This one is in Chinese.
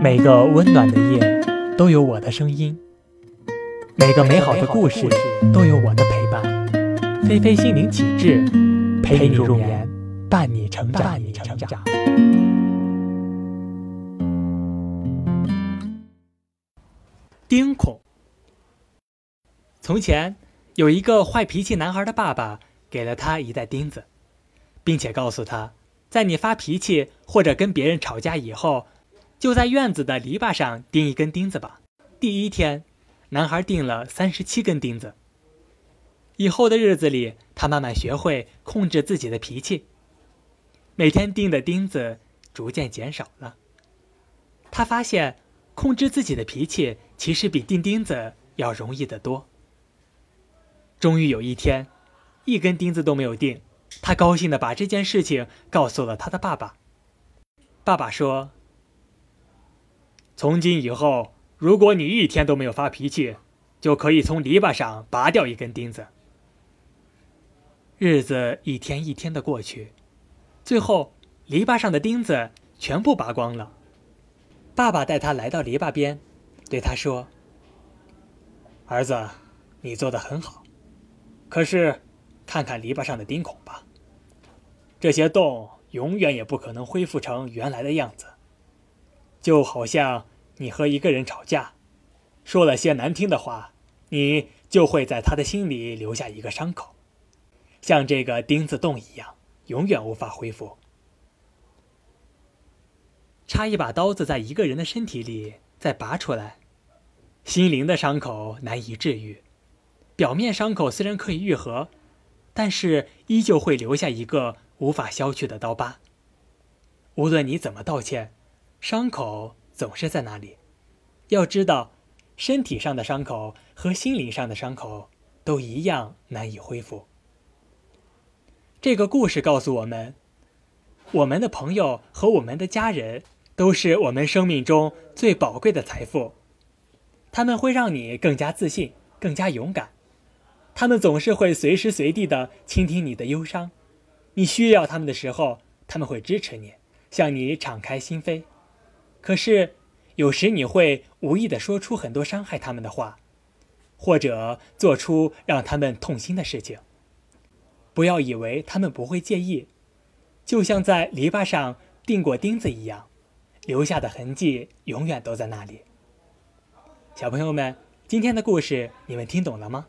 每个温暖的夜都有我的声音，每个美好的故事都有我的陪伴。菲菲心灵启智，陪你入眠，伴你成长。伴你成长。钉孔。从前有一个坏脾气男孩的爸爸，给了他一袋钉子，并且告诉他，在你发脾气或者跟别人吵架以后。就在院子的篱笆上钉一根钉子吧。第一天，男孩钉了三十七根钉子。以后的日子里，他慢慢学会控制自己的脾气。每天钉的钉子逐渐减少了。他发现，控制自己的脾气其实比钉钉子要容易得多。终于有一天，一根钉子都没有钉，他高兴地把这件事情告诉了他的爸爸。爸爸说。从今以后，如果你一天都没有发脾气，就可以从篱笆上拔掉一根钉子。日子一天一天的过去，最后篱笆上的钉子全部拔光了。爸爸带他来到篱笆边，对他说：“儿子，你做的很好，可是看看篱笆上的钉孔吧，这些洞永远也不可能恢复成原来的样子。”就好像你和一个人吵架，说了些难听的话，你就会在他的心里留下一个伤口，像这个钉子洞一样，永远无法恢复。插一把刀子在一个人的身体里，再拔出来，心灵的伤口难以治愈。表面伤口虽然可以愈合，但是依旧会留下一个无法消去的刀疤。无论你怎么道歉。伤口总是在那里，要知道，身体上的伤口和心灵上的伤口都一样难以恢复。这个故事告诉我们，我们的朋友和我们的家人都是我们生命中最宝贵的财富，他们会让你更加自信、更加勇敢，他们总是会随时随地的倾听你的忧伤，你需要他们的时候，他们会支持你，向你敞开心扉。可是，有时你会无意的说出很多伤害他们的话，或者做出让他们痛心的事情。不要以为他们不会介意，就像在篱笆上钉过钉子一样，留下的痕迹永远都在那里。小朋友们，今天的故事你们听懂了吗？